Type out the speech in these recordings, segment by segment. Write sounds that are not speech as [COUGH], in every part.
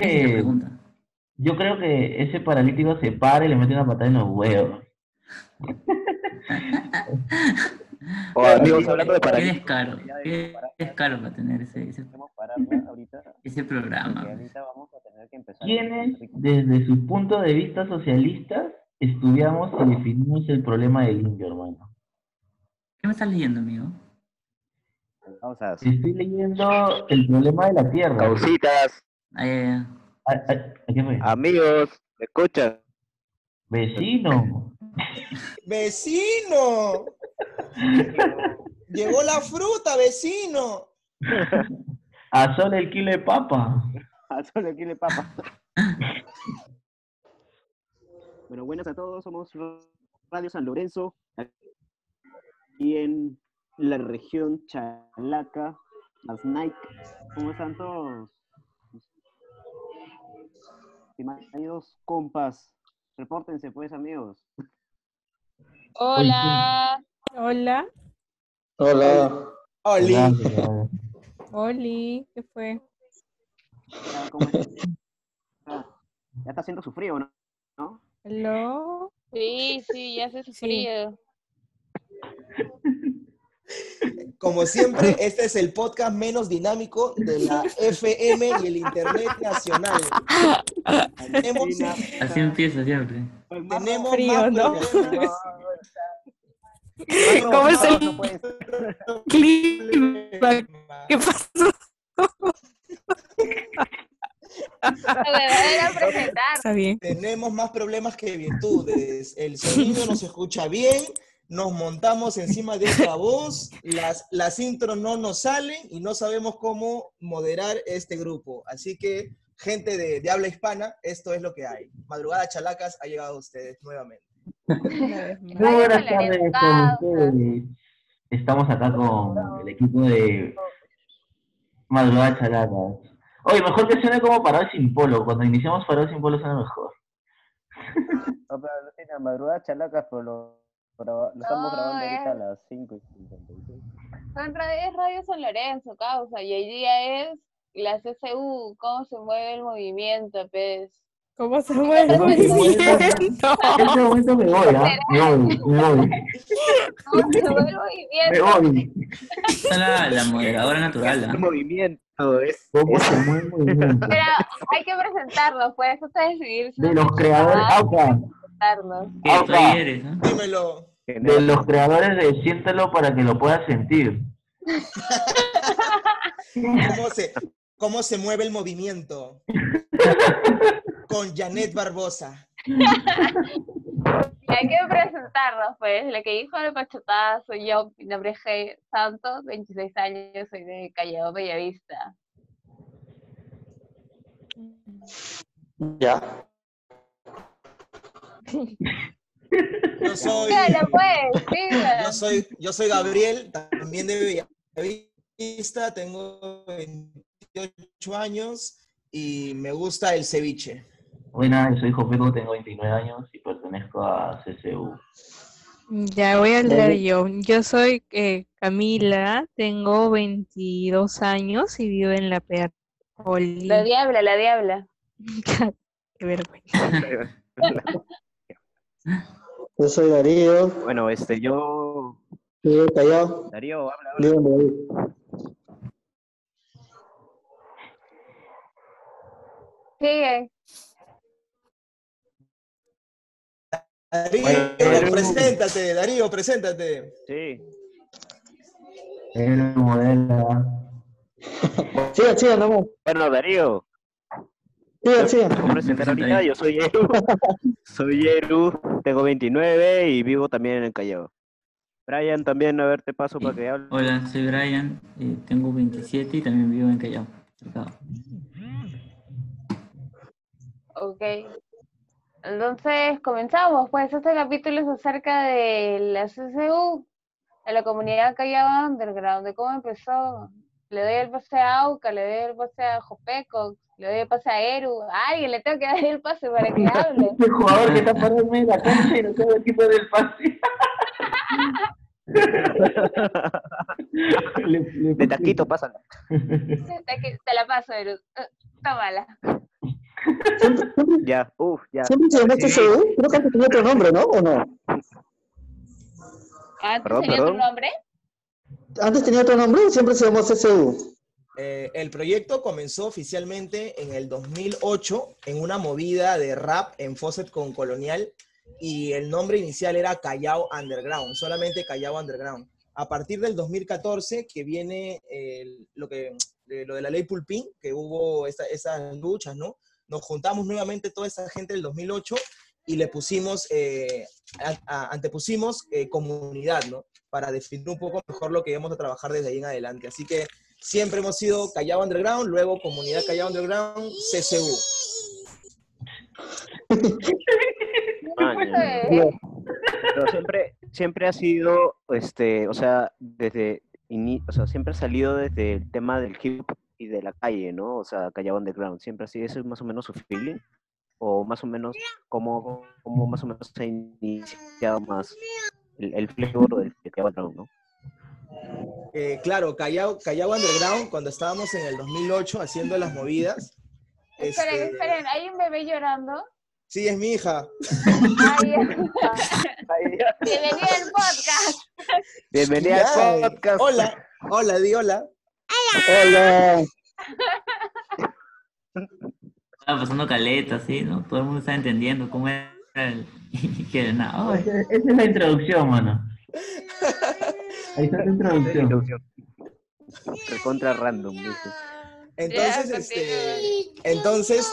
Eh, yo creo que ese paralítico se para y le mete una patada en los huevos. O amigos, hablando de Qué paralíticos. qué descaro para tener ese, ese, ahorita, ese programa. porque pues. ahorita vamos a tener que empezar. ¿Quiénes, desde su punto de vista socialistas, estudiamos y definimos el problema del indio, hermano? ¿Qué me estás leyendo, amigo? Vamos a Estoy leyendo el problema de la tierra. Causitas, Ah, ay, ¿Qué fue? amigos, ¿me escuchan? Vecino. [LAUGHS] ¡Vecino! Llegó la fruta, vecino. A sol el kilo de papa. Ah, solo aquí le papa. [LAUGHS] bueno, buenas a todos, somos Radio San Lorenzo, aquí en la región Chalaca, las Nike. ¿Cómo están todos? Estimados compas, repórtense pues amigos. Hola. Hola. Hola. Oli. Hola, Oli, ¿qué fue? Ya, ¿cómo están? Ah, Ya está haciendo su frío, ¿no? ¿no? Hello. Sí, sí, ya hace Sí. frío. Como siempre, este es el podcast menos dinámico de la FM y el Internet nacional. Tenemos, Así empieza siempre. tenemos frío, más ¿no? [LAUGHS] ¿Cómo es el No clima? ¿Qué pasó? [LAUGHS] Presentar. Está bien. Tenemos más problemas que virtudes. El sonido no se escucha bien, nos montamos encima de esta voz, las, las intros no nos salen y no sabemos cómo moderar este grupo. Así que, gente de, de habla hispana, esto es lo que hay. Madrugada Chalacas ha llegado a ustedes nuevamente. [LAUGHS] Buenas tardes con ustedes. Estamos acá con el equipo de Madrugada Chalacas. Oye, mejor que suene como Parado sin Polo. Cuando iniciamos Parado sin Polo suena mejor. No, pero no tiene madrugada Chalacas, pero lo, lo estamos No, grabando ahorita a es- las 5 y 56. Son radio, es Radio San Lorenzo, causa. Y hoy día es la CCU, cómo se mueve el movimiento, pues. ¿Cómo se mueve el ¿Cómo se mueve? movimiento? En este momento me voy, ¿ah? Me voy, me voy, ¿Cómo se mueve el me movimiento? voy. Es la, la moderadora natural. ¿ah? El movimiento es. ¿Cómo se mueve el movimiento? Pero hay que presentarnos, pues. Ustedes decidir. si De los creadores, Auca, presentarnos. ¿Qué? Tú ahí eres, ¿ah? Dímelo. de los creadores de Siéntelo para que lo puedas sentir. [LAUGHS] ¿Cómo se, cómo se mueve el movimiento? [LAUGHS] Con Janet Barbosa. [LAUGHS] Y hay que presentarnos, pues. La que dijo el pachotada soy yo, mi nombre es G. Santos, 26 años, soy de Callao, Bellavista. Ya. Yo soy, Dígalo, pues, dígalo. yo soy, yo soy Gabriel, también de Bellavista, tengo 28 años y me gusta el ceviche. Buenas, soy Jopeco, tengo 29 años y pertenezco a CCU. Ya voy a hablar yo. Yo soy eh, Camila, tengo 22 años y vivo en La Peroli. La diabla, la diabla. [LAUGHS] Qué vergüenza. Yo soy Darío, Bueno, este, yo. vivo en Callao, Darío, habla, habla. vivo en Darío, Bueno. preséntate, Darío, preséntate. Sí. Eres modelo. Sigan, sigan, nomás. Bueno, Darío, me voy a presentar ahorita. Yo soy Yeru. [LAUGHS] soy Yeru, tengo 29 y vivo también en Callao. Brian, también, a ver, te paso para que hable. Hola, soy Brian, eh, tengo 27 y también vivo en Callao. Ok. Entonces, comenzamos. Pues este capítulo es acerca de la CCU, de la comunidad Callao Underground, de cómo empezó. Le doy el pase a Auca, le doy el pase a Jopeco, le doy el pase a Eru. A alguien le tengo que dar el pase para que [LAUGHS] hable. Este jugador que está parado en medio de la cancha y no sabe el tipo del pase. [LAUGHS] Le- le De taquito, pásala. [LAUGHS] Te, te la paso, Eru. Tómala. Siempre, siempre- Ya, uff, ya. siempre se llamó Sí. CCU. Creo que antes tenía otro nombre, ¿no? ¿O no? ¿Antes Perdón, tenía perdón. nombre? Antes tenía otro nombre y siempre se llamó CCU. Eh, el proyecto comenzó oficialmente en el 2008 en una movida de rap en Fawcett con Colonial y el nombre inicial era Callao Underground, solamente Callao Underground. A partir del 2014 que viene el- lo, que, eh, lo de la ley Pulpín, que hubo esas luchas, ¿no? Nos juntamos nuevamente toda esa gente del 2008 y le pusimos, eh, a- a- antepusimos eh, comunidad, ¿no? Para definir un poco mejor lo que íbamos a trabajar desde ahí en adelante. Así que siempre hemos sido Callao Underground, luego Comunidad Callao Underground, CCU. Pero siempre, siempre ha sido, este, o sea, desde, ini- o sea, siempre ha salido desde el tema del hip hop y de la calle, ¿no? O sea, Callao Underground, siempre así, eso es más o menos su feeling, o más o menos, cómo, cómo más o menos se ha iniciado más el, el flavor del de Callao Underground, ¿no? Eh, claro, Callao, Callao Underground, cuando estábamos en el 2008 haciendo las movidas. Esperen, este, esperen, hay un bebé llorando. Sí, es mi hija. Ay, [LAUGHS] Bienvenida al podcast. Bienvenida al podcast. Hola, hola, di hola. Hola. [LAUGHS] Estaba pasando caleta, ¿sí? ¿no? Todo el mundo está entendiendo cómo era el... [LAUGHS] que nada, ay, Esa esa es la introducción, mano. Ahí está tu introducción. Introducción. Recontra random, ¿viste? Entonces, este, entonces,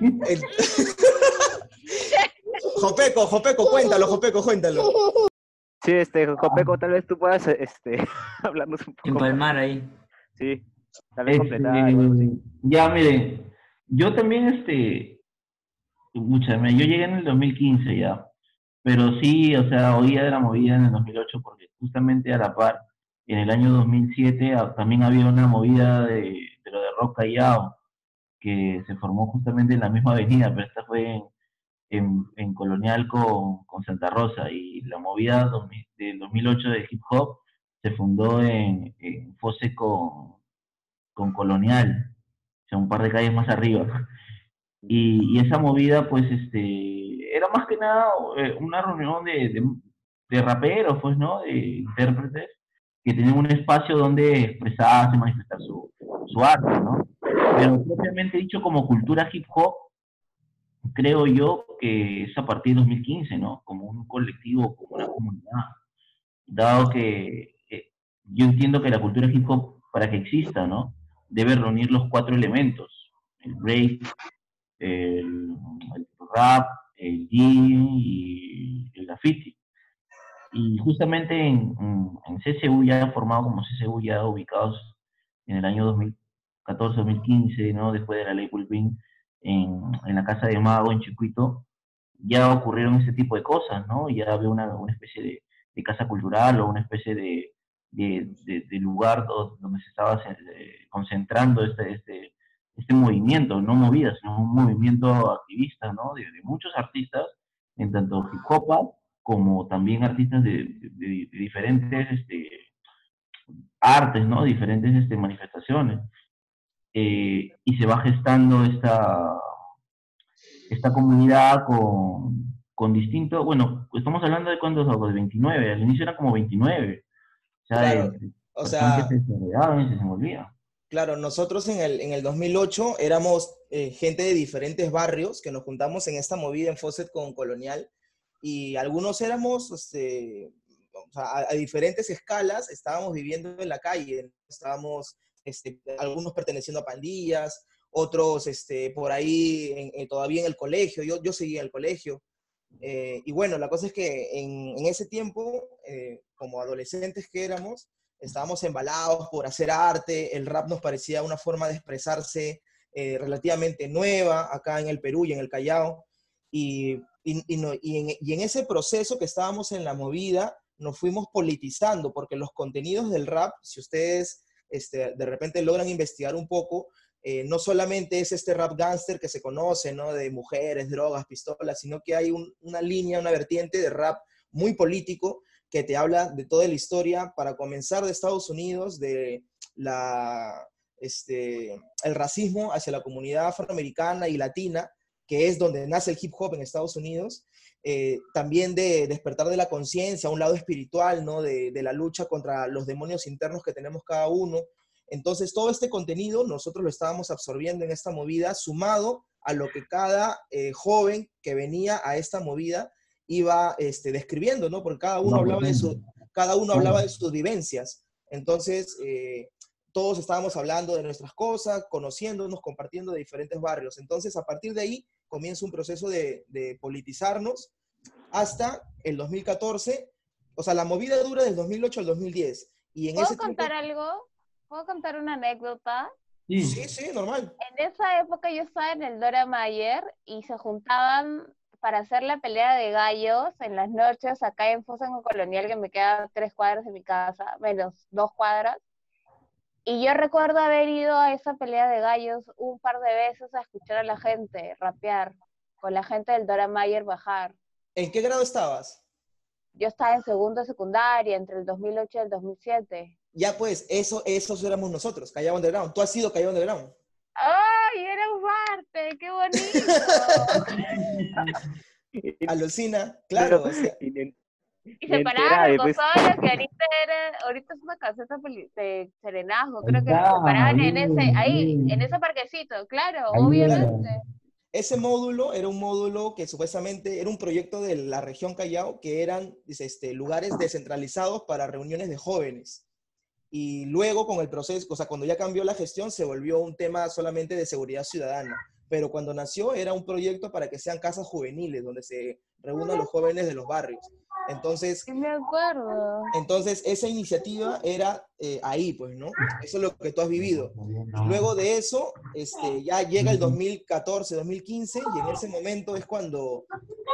el- [LAUGHS] Jopeco, Jopeco, cuéntalo, Jopeco, cuéntalo. Sí, este, Jopeco, tal vez tú puedas, este, [LAUGHS] hablarnos un poco. empalmar ahí. Sí, tal vez Este, completar ya, miren, yo también, este, escúchame, yo llegué en el 2015 ya, pero sí, o sea, oía de la movida en el 2008 porque justamente a la par, en el año 2007 ah, también había una movida de, de lo de Rock Callao, que se formó justamente en la misma avenida, pero esta fue en, en, Colonial con, con Santa Rosa, y la movida 2000 del 2008 de hip hop se fundó en, en con, Colonial, sea, un par de calles más arriba. Y, y esa movida, pues, este, era más que nada eh, una reunión de, de, de raperos, pues, ¿no? De intérpretes que tenían un espacio donde expresarse, manifestar su, su arte, ¿no? Pero propiamente dicho, como cultura hip hop, creo yo que es a partir de 2015, ¿no? Como un colectivo, como una comunidad. Dado que eh, yo entiendo que la cultura hip hop, para que exista, ¿no? Debe reunir los cuatro elementos: el break, el, rap, el jean y el graffiti. Y justamente en, en, en CCU, ya formado como CCU, ya ubicados en el año 2014-2015, ¿no? después de la ley Pulpín, en, la Casa de Mago, en Chicuito, ya ocurrieron ese tipo de cosas, ¿no? Ya había una, una especie de, de casa cultural o una especie de, de, lugar do- donde se estaba eh, concentrando este, este, este movimiento, no movida, sino un movimiento activista, ¿no? De, muchos artistas, en tanto hip hop como también artistas de diferentes este, artes, ¿no? Diferentes este, manifestaciones. Eh, y se va gestando esta, esta comunidad con, con distintos, bueno, estamos hablando de cuántos, de 29, al inicio eran como 29. O sea, Claro, de- O sea, se y se. Claro, nosotros en el, en el 2008 éramos eh, gente de diferentes barrios que nos juntamos en esta movida en Fawcett con Colonial y algunos éramos, este, o sea, a, a diferentes escalas, estábamos viviendo en la calle, estábamos, este, algunos perteneciendo a pandillas, otros este, por ahí en- en- todavía en el colegio, yo, yo seguía en el colegio. Eh, y bueno, la cosa es que en, en ese tiempo, eh, como adolescentes que éramos, estábamos embalados por hacer arte, el rap nos parecía una forma de expresarse eh, relativamente nueva acá en el Perú y en el Callao. Y, y- y no- y en, y en ese proceso que estábamos en la movida, nos fuimos politizando, porque los contenidos del rap, si ustedes este, de repente logran investigar un poco, eh, no solamente es este rap gángster que se conoce, ¿no? De mujeres, drogas, pistolas, sino que hay un- una línea, una vertiente de rap muy político que te habla de toda la historia, para comenzar de Estados Unidos, de la, este, el racismo hacia la comunidad afroamericana y latina, que es donde nace el hip hop en Estados Unidos, eh, también de despertar de la conciencia, un lado espiritual, ¿no? De, de la lucha contra los demonios internos que tenemos cada uno. Entonces, todo este contenido nosotros lo estábamos absorbiendo en esta movida, sumado a lo que cada eh, joven que venía a esta movida iba este, describiendo, ¿no? Porque cada uno, No, hablaba, de su, cada uno hablaba de sus vivencias. Entonces, eh, todos estábamos hablando de nuestras cosas, conociéndonos, compartiendo de diferentes barrios. Entonces, a partir de ahí comienza un proceso de, de politizarnos hasta el 2014. O sea, la movida dura del 2008 al 2010. Y en ¿Puedo ese tiempo- contar algo? ¿Puedo contar una anécdota? Sí, Sí, sí, normal. En esa época yo estaba en el Dora Mayer y se juntaban para hacer la pelea de gallos en las noches acá en Fósforo Colonial, que me queda tres cuadras de mi casa, menos dos cuadras. Y yo recuerdo haber ido a esa pelea de gallos un par de veces a escuchar a la gente rapear, con la gente del Dora Mayer bajar. ¿En qué grado estabas? Yo estaba en segundo de secundaria, entre el 2008 y el 2007. Ya pues, eso, esos éramos nosotros, Callao Underground. Tú has sido Callao Underground. ¡Ay, era un parte! ¡Qué bonito! [LAUGHS] Alucina, claro. o sea, Y se enterada, con pues. que ahorita era, ahorita es una caseta de serenazgo, creo que se Ah, paraban en ahí, ese, ahí, ahí. en ese parquecito, claro, Ahí, obviamente. ese módulo era un módulo que supuestamente era un proyecto de la región Callao, que eran este, lugares descentralizados para reuniones de jóvenes. Y luego con el proceso, o sea, cuando ya cambió la gestión, se volvió un tema solamente de seguridad ciudadana. Pero cuando nació era un proyecto para que sean casas juveniles, donde se reúnan los jóvenes de los barrios. Entonces, me acuerdo. Entonces, esa iniciativa era eh, ahí, pues, ¿no? Eso es lo que tú has vivido. Luego de eso, este, ya llega el 2014, 2015, y en ese momento es cuando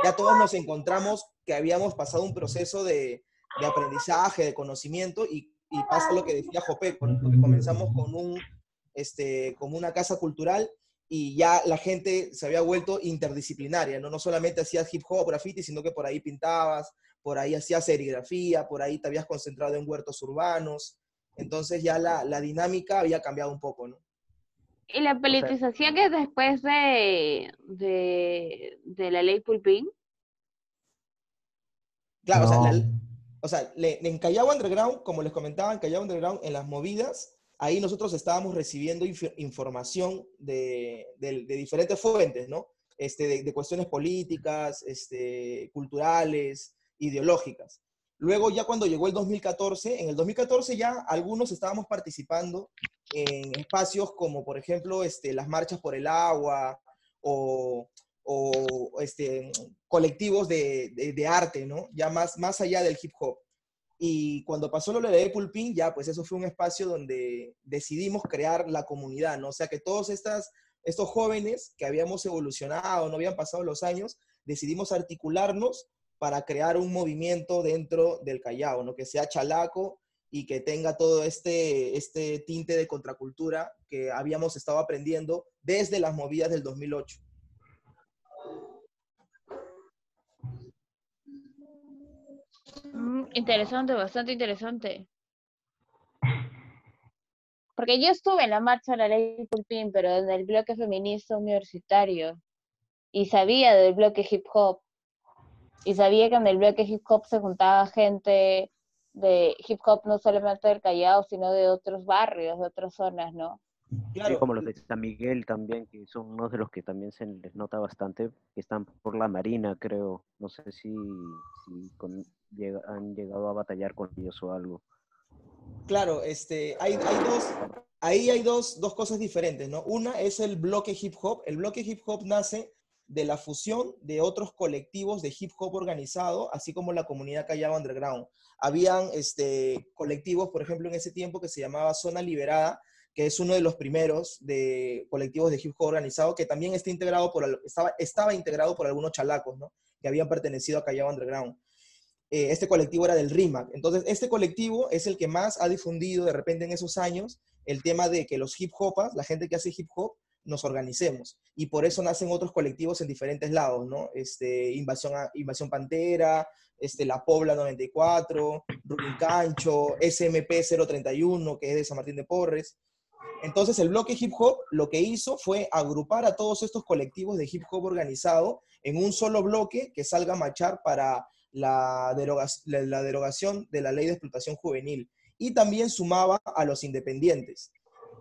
ya todos nos encontramos que habíamos pasado un proceso de, de aprendizaje, de conocimiento, y, y pasa lo que decía Jopé, porque comenzamos con, un, este, como una casa cultural, y ya la gente se había vuelto interdisciplinaria, ¿no? No solamente hacías hip hop, graffiti, sino que por ahí pintabas, por ahí hacías serigrafía, por ahí te habías concentrado en huertos urbanos. Entonces ya la, la dinámica había cambiado un poco, ¿no? Y la politización que es después de, de, de la ley Pulpín. Claro, o sea, No. la- o sea, le- en Callao Underground, como les comentaba, en Callao Underground, en las movidas, ahí nosotros estábamos recibiendo inf- información de, diferentes fuentes, ¿no? Este, de, cuestiones políticas, este, culturales, ideológicas. Luego, ya cuando llegó el 2014, en el 2014 ya algunos estábamos participando en espacios como, por ejemplo, este, las marchas por el agua o, este, colectivos de, de- de arte, ¿no? Ya más, más allá del hip hop. Y cuando pasó lo de Pulpín, ya pues eso fue un espacio donde decidimos crear la comunidad, ¿no? O sea que todos estos jóvenes que habíamos evolucionado, no habían pasado los años, decidimos articularnos para crear un movimiento dentro del Callao, ¿no? Que sea chalaco y que tenga todo este, este tinte de contracultura que habíamos estado aprendiendo desde las movidas del 2008. Mm, interesante, bastante interesante. Porque yo estuve en la marcha de la ley Pulpín, pero en el bloque feminista universitario. Y sabía del bloque hip hop. Y sabía que en el bloque hip hop se juntaba gente de hip hop no solamente del Callao, sino de otros barrios, de otras zonas, ¿no? Claro, Sí, como los de San Miguel también, que son unos de los que también se les nota bastante, que están por la Marina, creo. No sé si, si con- llega- han llegado a batallar con ellos o algo. Claro, este, hay, hay dos, ahí hay dos, dos cosas diferentes, ¿no? Una es el bloque hip hop. El bloque hip hop nace de la fusión de otros colectivos de hip hop organizado, así como la comunidad Callao Underground. Habían este, colectivos, por ejemplo, en ese tiempo que se llamaba Zona Liberada, que es uno de los primeros de colectivos de hip hop organizado, que también está integrado por, estaba, estaba integrado por algunos chalacos, ¿no? Que habían pertenecido a Callao Underground eh, este colectivo era del RIMAC. Entonces, este colectivo es el que más ha difundido de repente en esos años el tema de que los hip hopas, la gente que hace hip hop, nos organicemos. Y por eso nacen otros colectivos en diferentes lados, ¿no? Este, Invasión, Invasión Pantera, este, La Pobla 94, Rubin Cancho, SMP 031, que es de San Martín de Porres. Entonces el bloque hip hop lo que hizo fue agrupar a todos estos colectivos de hip hop organizado en un solo bloque que salga a marchar para la, deroga- la- la derogación de la ley de explotación juvenil. Y también sumaba a los independientes.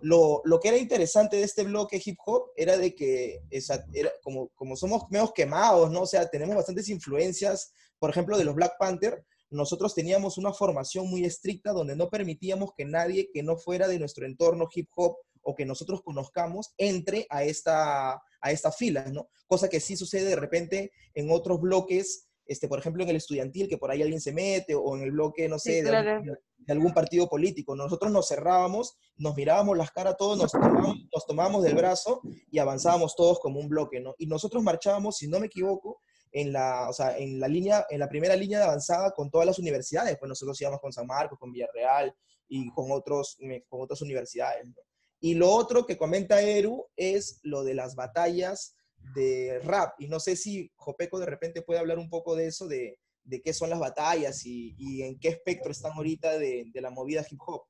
Lo, lo que era interesante de este bloque hip hop era de que, esa- era, como, como somos menos quemados, ¿no? O sea, tenemos bastantes influencias, por ejemplo, de los Black Panther, nosotros teníamos una formación muy estricta donde no permitíamos que nadie que no fuera de nuestro entorno hip hop o que nosotros conozcamos entre a esta, a estas filas, ¿no? Cosa que sí sucede de repente en otros bloques, este, por ejemplo, en el estudiantil, que por ahí alguien se mete, o en el bloque, no sé, Sí, de, claro. algún, de algún partido político. Nosotros nos cerrábamos, nos mirábamos las caras todos, nos tomábamos, nos tomábamos del brazo y avanzábamos todos como un bloque, ¿no? Y nosotros marchábamos, si no me equivoco, en la, o sea, en la línea, en la primera línea de avanzada con todas las universidades, pues nosotros íbamos con San Marcos, con Villarreal y con, otros, eh, con otras universidades. ¿no? Y lo otro que comenta Eru es lo de las batallas de rap. Y no sé si Jopeco de repente puede hablar un poco de eso, de, de qué son las batallas y, y en qué espectro están ahorita de, de la movida hip hop.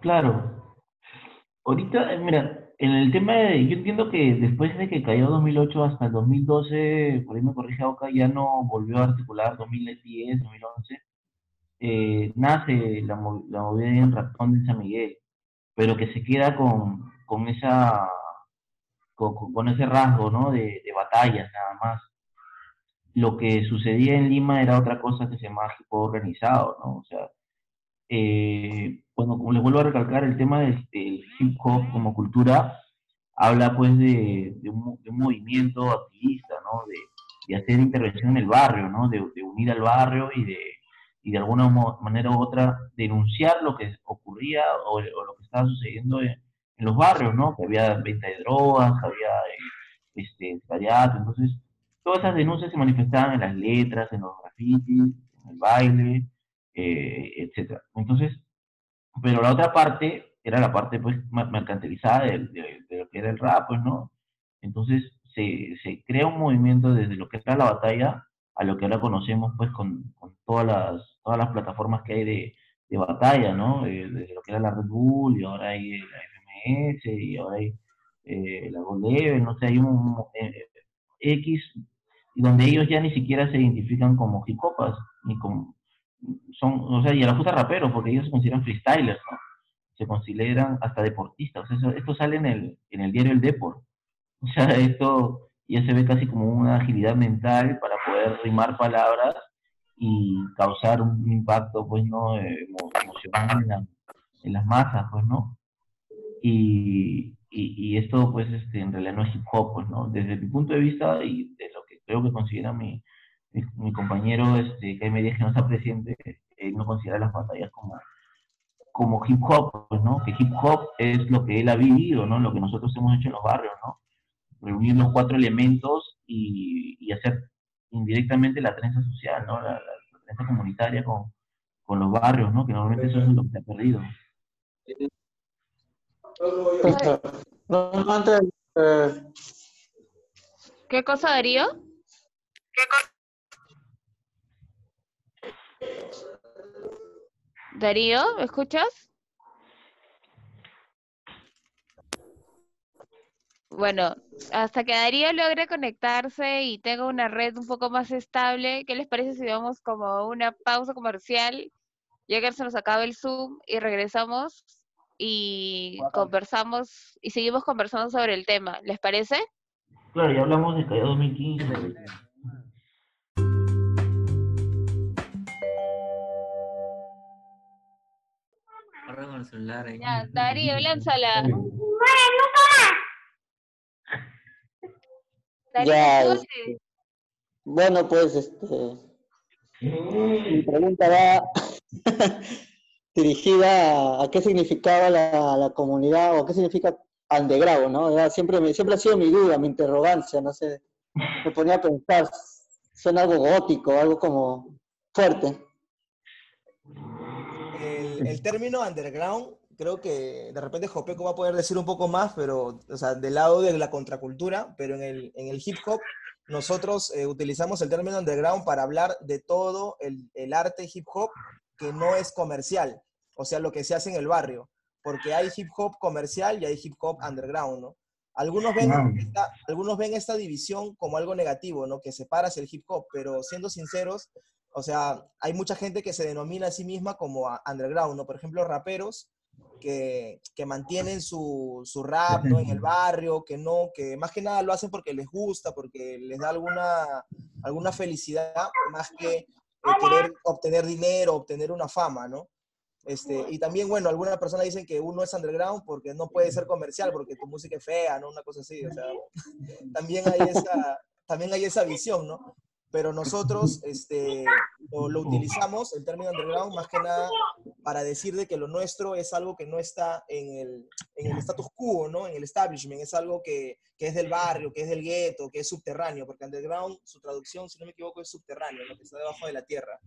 Claro. Ahorita, eh, mira, en el tema de, yo entiendo que después de que cayó 2008 hasta el 2012, por ahí me corrige Oca, ya no volvió a articular 2010, 2011, eh, nace la, la movida en Rapón de San Miguel, pero que se queda con, con esa, con, ese rasgo, ¿no? De, batallas nada más. Lo que sucedía en Lima era otra cosa que se llamaba organizado, ¿no? O sea, eh, bueno, como les vuelvo a recalcar, el tema del, del hip hop como cultura habla pues de, un, movimiento activista, ¿no? De, hacer intervención en el barrio, ¿no? De, unir al barrio y de, y de alguna manera u otra denunciar lo que ocurría o, lo que estaba sucediendo en, los barrios, ¿no? Que había venta de drogas, había eh, este, estallado, entonces todas esas denuncias se manifestaban en las letras, en los grafitis, en el baile, eh, etcétera. Entonces, pero la otra parte era la parte pues mer- mercantilizada de, lo que era el rap, pues, ¿no? Entonces se, se crea un movimiento desde lo que era la batalla a lo que ahora conocemos pues con, con todas las todas las plataformas que hay de, de batalla, ¿no? Eh, desde lo que era la Red Bull y ahora hay la FMS y ahora hay eh, la Gold no sé, hay un eh, X donde ellos ya ni siquiera se identifican como hip hopas, ni como son, o sea, y a la justa raperos, porque ellos se consideran freestylers, ¿no? Se consideran hasta deportistas. O sea, esto sale en el, en el diario El Deport. [LAUGHS] O sea, esto ya se ve casi como una agilidad mental para poder rimar palabras y causar un impacto, pues, ¿no? Eh, emo- emocional en, la- en las masas, pues, ¿no? Y, y, y esto, pues, este, en realidad no es hip hop, pues, ¿no? Desde mi punto de vista y de lo que creo que considera mi, mi, mi compañero este, Jaime Díaz, que no está presente, él no considera las batallas como, como hip hop, pues, ¿no? Que hip hop es lo que él ha vivido, ¿no? Lo que nosotros hemos hecho en los barrios, ¿no? Reunir los cuatro elementos y, y hacer indirectamente la trenza social, ¿no? La, la- la trenza comunitaria con, con los barrios, ¿no? Que normalmente eso es lo que se ha perdido. No, no, antes, eh, ¿Qué cosa, Darío? ¿me escuchas? Bueno, hasta que Darío logre conectarse y tenga una red un poco más estable, ¿qué les parece si vamos como una pausa comercial? Ya que se nos acaba el Zoom y regresamos y conversamos y seguimos conversando sobre el tema. ¿Les parece? Claro, ya hablamos de Callao 2015. El celular ahí. Ya, Darío, lánzala. Darío, Ya, tú este, bueno, pues, este, mi pregunta va [LAUGHS] dirigida a, a qué significaba la, la comunidad o qué significa underground, ¿no? Ya siempre, me- siempre ha sido mi duda, mi interrogancia, no sé, me ponía a pensar, suena algo gótico, algo como fuerte. El, el término underground creo que de repente Jopeco va a poder decir un poco más, pero, o sea, del lado de la contracultura, pero en el, en el hip hop nosotros eh, utilizamos el término underground para hablar de todo el, el arte hip hop que no es comercial, o sea, lo que se hace en el barrio, porque hay hip hop comercial y hay hip hop underground, ¿no? Algunos ven, esta, algunos ven esta división como algo negativo, ¿no? Que separas el hip hop, pero siendo sinceros, o sea, hay mucha gente que se denomina a sí misma como underground, ¿no? Por ejemplo, raperos que, que mantienen su, su rap, ¿no? En el [LAUGHS] barrio, que no, que más que nada lo hacen porque les gusta, porque les da alguna, alguna felicidad, más que eh, querer obtener dinero, obtener una fama, ¿no? Este, y también, bueno, algunas personas dicen que uno es underground porque no puede ser comercial, porque tu música es fea, ¿no? Una cosa así, o sea, [LAUGHS] también hay esa, también hay esa visión, ¿no? Pero nosotros este, lo, lo utilizamos, el término underground, más que nada para decir de que lo nuestro es algo que no está en el, en el status quo, ¿no? En el establishment, es algo que, que es del barrio, que es del gueto, que es subterráneo, porque underground, su traducción, si no me equivoco, es subterráneo, lo que está debajo de la tierra.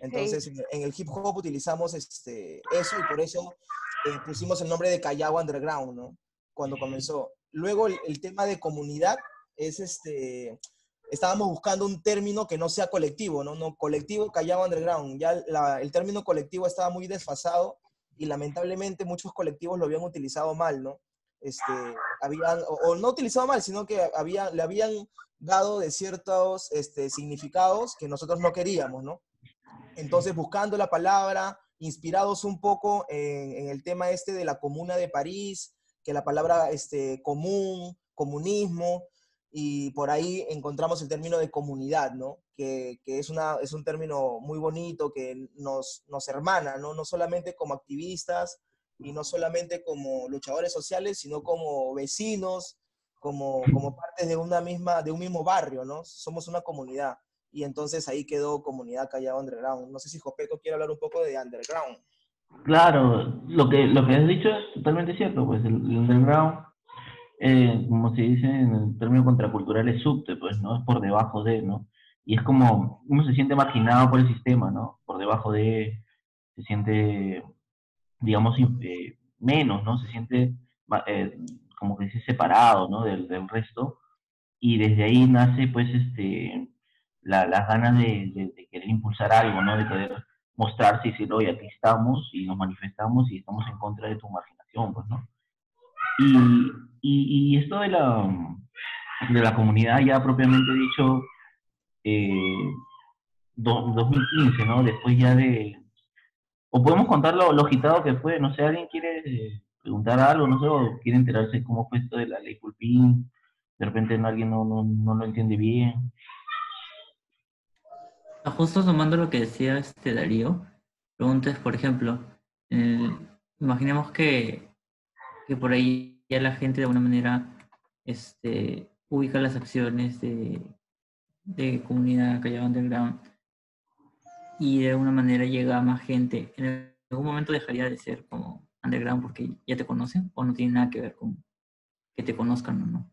Entonces, en, en el hip hop utilizamos este, eso y por eso eh, pusimos el nombre de Callao Underground, ¿no? Cuando comenzó. Luego, el, el tema de comunidad es este. Estábamos buscando un término que no sea colectivo, ¿no? no colectivo Callao Underground. Ya la- el término colectivo estaba muy desfasado y lamentablemente muchos colectivos lo habían utilizado mal, ¿no? Este, habían, o, o no utilizado mal, sino que había, le habían dado de ciertos este, significados que nosotros no queríamos, ¿no? Entonces, buscando la palabra, inspirados un poco en, en el tema este de la Comuna de París, que la palabra este, común, comunismo, y por ahí encontramos el término de comunidad, ¿no? Que, que es, una, es un término muy bonito que nos, nos hermana, ¿no? No solamente como activistas y no solamente como luchadores sociales, sino como vecinos, como, como partes de, una misma, de un mismo barrio, ¿no? Somos una comunidad. Y entonces ahí quedó Comunidad Callao Underground. No sé si Jopeco quiere hablar un poco de Underground. Claro, lo que, lo que has dicho es totalmente cierto, pues el, el underground, eh, como se dice en el término contracultural, es subte, pues, ¿no? Es por debajo de, ¿no? Y es como, uno se siente marginado por el sistema, ¿no? Por debajo de, se siente, digamos, eh, menos, ¿no? Se siente eh, como que dice separado, ¿no? Del, del resto. Y desde ahí nace, pues, este, la, las ganas de, de- de querer impulsar algo, ¿no? De querer mostrarse y decir, oye, aquí estamos y nos manifestamos y estamos en contra de tu marginación, pues, ¿no? Y, y, esto de la, de la comunidad ya propiamente dicho, eh, do- 2015, ¿no? Después ya de... O podemos contar lo, lo agitado que fue, no sé, ¿alguien quiere preguntar algo, no sé, o quiere enterarse cómo fue esto de la ley Pulpín? De repente no, alguien no, no, no lo entiende bien. Justo tomando lo que decía este Darío, preguntas, por ejemplo, eh, imaginemos que, que por ahí ya la gente de alguna manera este, ubica las acciones de, de comunidad Callao Underground y de alguna manera llega a más gente. ¿En algún momento dejaría de ser como underground porque ya te conocen o no tiene nada que ver con que te conozcan o no?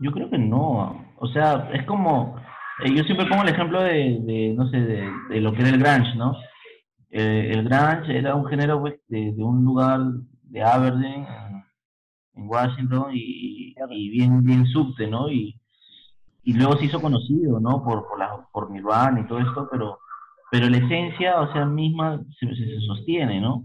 Yo creo que no. O sea, es como. eh, yo siempre pongo el ejemplo de, no sé, de, de lo que era el grunge, ¿no? Eh, el grunge era un género pues, de, de un lugar de Aberdeen, en, Washington, y, y bien, bien subte, ¿no? Y, y luego se hizo conocido, ¿no? Por, por, la, por Nirvana y todo esto, pero, pero la esencia, o sea, misma se, se, sostiene, ¿no?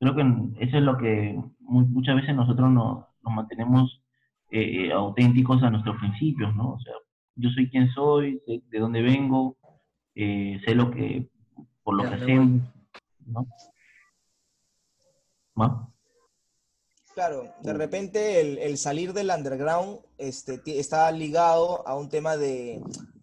Creo que eso es lo que mu- muchas veces nosotros nos, nos mantenemos eh, eh, auténticos a nuestros principios, ¿no? O sea, yo soy quien soy, de dónde vengo, eh, sé lo que, por lo Ya, que hacemos, ¿no? ¿Ma? Claro, de repente el, el salir del underground este, está ligado a un tema de,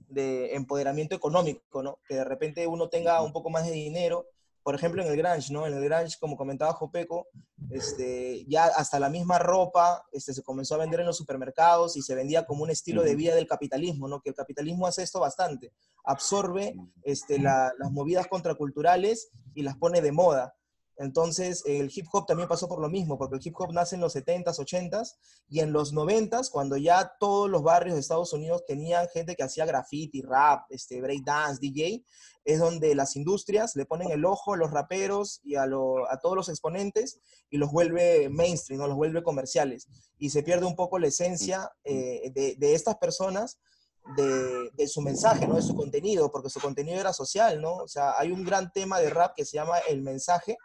de empoderamiento económico, ¿no? Que de repente uno tenga un poco más de dinero. Por ejemplo, en el grunge, ¿no? En el grunge, como comentaba Jopeco, este, ya hasta la misma ropa este, se comenzó a vender en los supermercados y se vendía como un estilo de vida del capitalismo, ¿no? Que el capitalismo hace esto bastante. Absorbe este, la- las movidas contraculturales y las pone de moda. Entonces, el hip hop también pasó por lo mismo, porque el hip hop nace en los 70s, 80s, y en los 90s, cuando ya todos los barrios de Estados Unidos tenían gente que hacía graffiti, rap, este, breakdance, DJ, es donde las industrias le ponen el ojo a los raperos y a, lo- a todos los exponentes y los vuelve mainstream, ¿no? los vuelve comerciales. Y se pierde un poco la esencia eh, de, de estas personas, de, de su mensaje, ¿no? de su contenido, porque su contenido era social, ¿no? O sea, hay un gran tema de rap que se llama El Mensaje,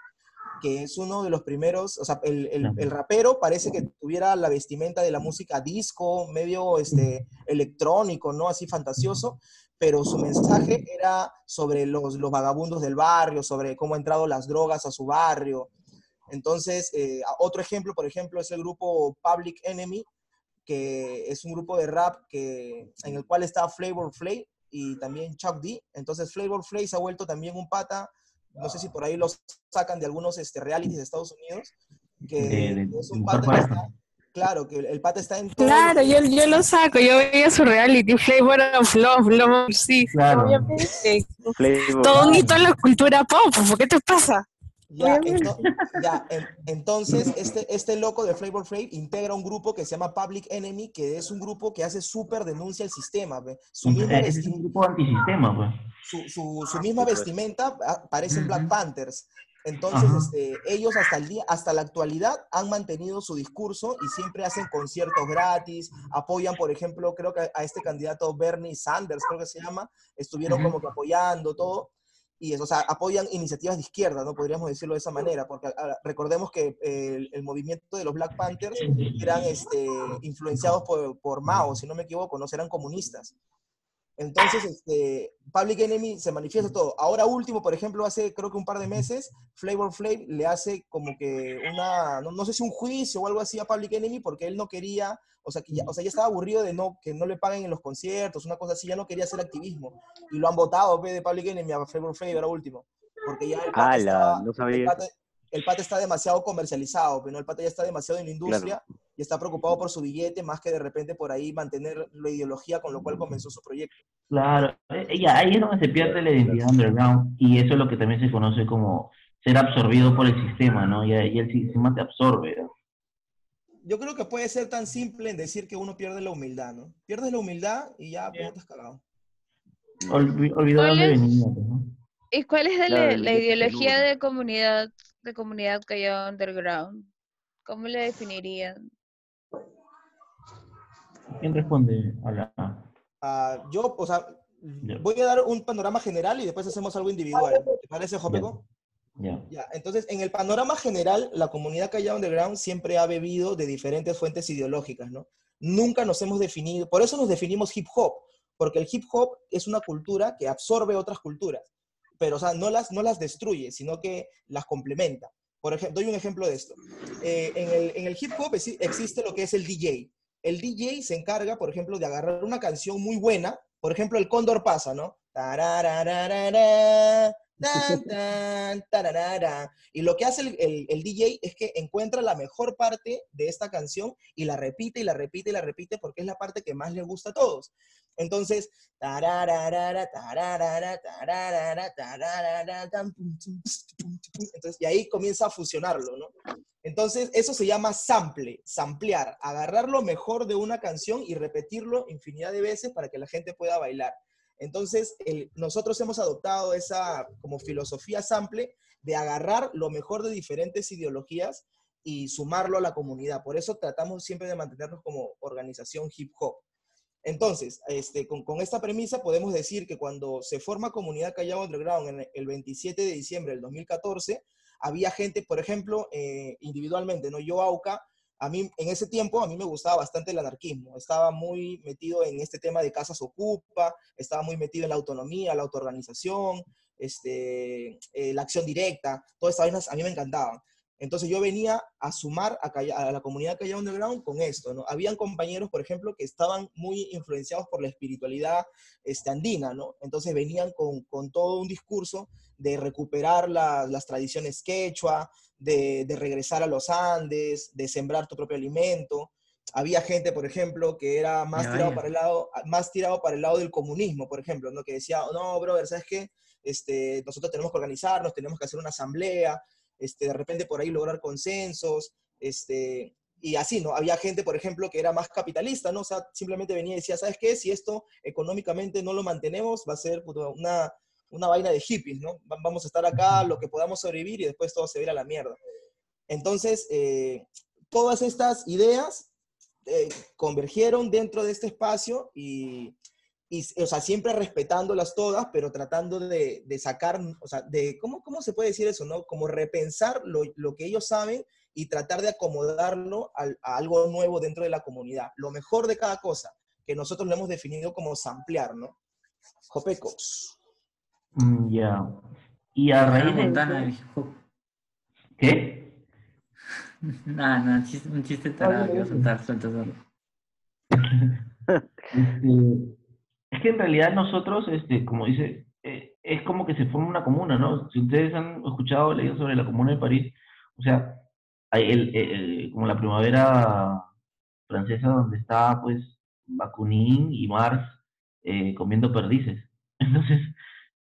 que es uno de los primeros, o sea, el, el- el rapero parece que tuviera la vestimenta de la música disco, medio este, electrónico, ¿no? Así fantasioso, pero su mensaje era sobre los, los vagabundos del barrio, sobre cómo han entrado las drogas a su barrio. Entonces, eh, otro ejemplo, por ejemplo, es el grupo Public Enemy, que es un grupo de rap que, en el cual está Flavor Flav y también Chuck D. Entonces, Flavor Flav se ha vuelto también un pata, no sé si por ahí los sacan de algunos este, realities de Estados Unidos, que De- de- es un pata está, claro, que el, pata está en todo Claro, yo, yo lo saco, yo veía su reality, Flavor of Love, Love, sí, Claro. obviamente. Flavor. Todo un hito en la cultura pop, ¿por qué te pasa? Ya, ento- ya, en- entonces este, este loco de Flavor Flav integra un grupo que se llama Public Enemy, que es un grupo que hace súper denuncia al sistema. Su misma, es un grupo antisistema, pues. su, su- su misma vestimenta ah, parecen Black Ujú. Panthers. Entonces, este, ellos hasta el día, hasta la actualidad han mantenido su discurso y siempre hacen conciertos gratis, apoyan, por ejemplo, creo que a este candidato Bernie Sanders, creo que se llama, estuvieron como que apoyando todo. Y eso, o sea, apoyan iniciativas de izquierda, ¿no? Podríamos decirlo de esa manera, porque ah, recordemos que el, el movimiento de los Black Panthers eran este, influenciados por, por Mao, si no me equivoco, no eran comunistas. Entonces, este, Public Enemy se manifiesta todo. Ahora último, por ejemplo, hace creo que un par de meses, Flavor Flav le hace como que una, no, no sé si un juicio o algo así a Public Enemy porque él no quería, o sea, que ya, o sea, ya estaba aburrido de no, que no le paguen en los conciertos, una cosa así, ya no quería hacer activismo. Y lo han votado de Public Enemy a Flavor Flav ahora último. Porque ya el pata, No el pata- el pata está demasiado comercializado, pero el pata ya está demasiado en la industria y está preocupado por su billete más que de repente por ahí mantener la ideología con lo cual comenzó su proyecto. Claro, eh, ya, ahí es donde se pierde la identidad underground y eso es lo que también se conoce como ser absorbido por el sistema, ¿no? Y, y el sistema te absorbe, ¿no? Yo creo que puede ser tan simple en decir que uno pierde la humildad, ¿no? Pierdes la humildad y ya pues, estás cagado. Olvi- olvidó de pues, ¿no? ¿Y cuál es de la, la ideología de comunidad, de comunidad callada underground? ¿Cómo le definirían? ¿Quién responde a la... Ah, yo, o sea, Ya. voy a dar un panorama general y después hacemos algo individual. ¿Te parece, Jopeco? Ya. Ya, entonces, en el panorama general, la comunidad Callao Underground siempre ha bebido de diferentes fuentes ideológicas, ¿no? Nunca nos hemos definido, por eso nos definimos hip hop, porque el hip hop es una cultura que absorbe otras culturas, pero, o sea, no las, no las destruye, sino que las complementa. Por ejemplo, doy un ejemplo de esto. Eh, en, el, en el hip hop exi- existe lo que es el DJ. El DJ se encarga, por ejemplo, de agarrar una canción muy buena, por ejemplo, el Cóndor pasa, ¿no? [LAUGHS] Y lo que hace el, el- el DJ es que encuentra la mejor parte de esta canción y la repite y la repite y la repite porque es la parte que más le gusta a todos. Entonces, entonces, y ahí comienza a fusionarlo, ¿no? Entonces, eso se llama sample, samplear, agarrar lo mejor de una canción y repetirlo infinidad de veces para que la gente pueda bailar. Entonces, nosotros hemos adoptado esa como filosofía sample de agarrar lo mejor de diferentes ideologías y sumarlo a la comunidad. Por eso tratamos siempre de mantenernos como organización hip hop. Entonces, este, con, con esta premisa podemos decir que cuando se forma Comunidad Callao Underground en el 27 de diciembre del 2014, había gente, por ejemplo, eh, individualmente, ¿no? Yo, Auca, a mí, en ese tiempo, a mí me gustaba bastante el anarquismo. Estaba muy metido en este tema de casas ocupa, estaba muy metido en la autonomía, la autoorganización, este, eh, la acción directa, todas estas vainas a mí me encantaban. Entonces yo venía a sumar a, Calla- a la comunidad Callao Underground con esto, ¿no? Habían compañeros, por ejemplo, que estaban muy influenciados por la espiritualidad este, andina, ¿no? Entonces venían con, con todo un discurso de recuperar la- las tradiciones quechua, de, de regresar a los Andes, de sembrar tu propio alimento. Había gente, por ejemplo, que era más tirado para el lado, más tirado para el lado del comunismo, por ejemplo, ¿no? Que decía, no, brother, ¿sabes qué? Este, nosotros tenemos que organizarnos, tenemos que hacer una asamblea, este, de repente por ahí lograr consensos, este, y así, ¿no? Había gente, por ejemplo, que era más capitalista, ¿no? O sea, simplemente venía y decía, ¿sabes qué? Si esto económicamente no lo mantenemos, va a ser una, una vaina de hippies, ¿no? Va- Vamos a estar acá, lo que podamos sobrevivir y después todo se va a ir a la mierda. Entonces, eh, todas estas ideas eh, convergieron dentro de este espacio y, y, o sea, siempre respetándolas todas, pero tratando de, de sacar, o sea, de, ¿cómo, ¿cómo se puede decir eso, no? Como repensar lo, lo que ellos saben y tratar de acomodarlo a algo nuevo dentro de la comunidad. Lo mejor de cada cosa, que nosotros lo hemos definido como samplear, ¿no? Jopecos. Mm, Ya. Y a raíz de Montana hop. ¿Qué? [LAUGHS] Nada, nada, chiste- un chiste tarado que iba a soltar, suelta, suelta. [LAUGHS] Es que en realidad nosotros, este, como dice, eh, es como que se forma una comuna, ¿no? Si ustedes han escuchado leído sobre la comuna de París, o sea, hay el, el- como la primavera francesa donde está, pues, Bakunin y Marx eh, comiendo perdices. [LAUGHS] Entonces,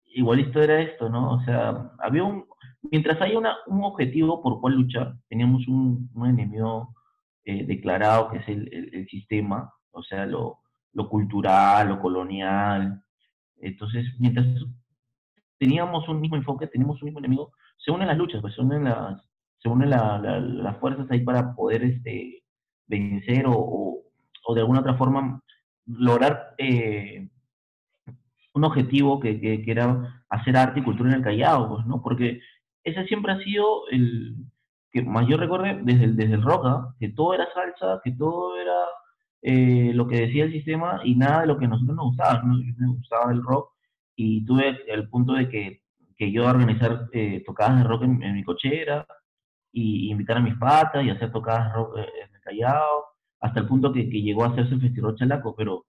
igualito era esto, ¿no? O sea, había un, mientras haya una, un objetivo por cual luchar, teníamos un, un enemigo eh, declarado que es el, el- el sistema, o sea, lo, lo cultural, lo colonial. Entonces, mientras teníamos un mismo enfoque, teníamos un mismo enemigo, se unen las luchas, pues se unen las, se unen la- la- las fuerzas ahí para poder este, vencer o, o- de alguna otra forma lograr eh, un objetivo que, que, que era hacer arte y cultura en el Callao, pues, ¿no? Porque ese siempre ha sido el que más yo recuerde desde el, rock, ¿ah? que todo era salsa, que todo era eh, lo que decía el sistema y nada de lo que nosotros nos gustaba. ¿no? Me gustaba el rock y tuve el punto de que, que yo organizar eh, tocadas de rock en, mi cochera y, y invitar a mis patas y hacer tocadas de rock eh, en el Callao, hasta el punto que, que llegó a hacerse el Festival Chalaco, pero,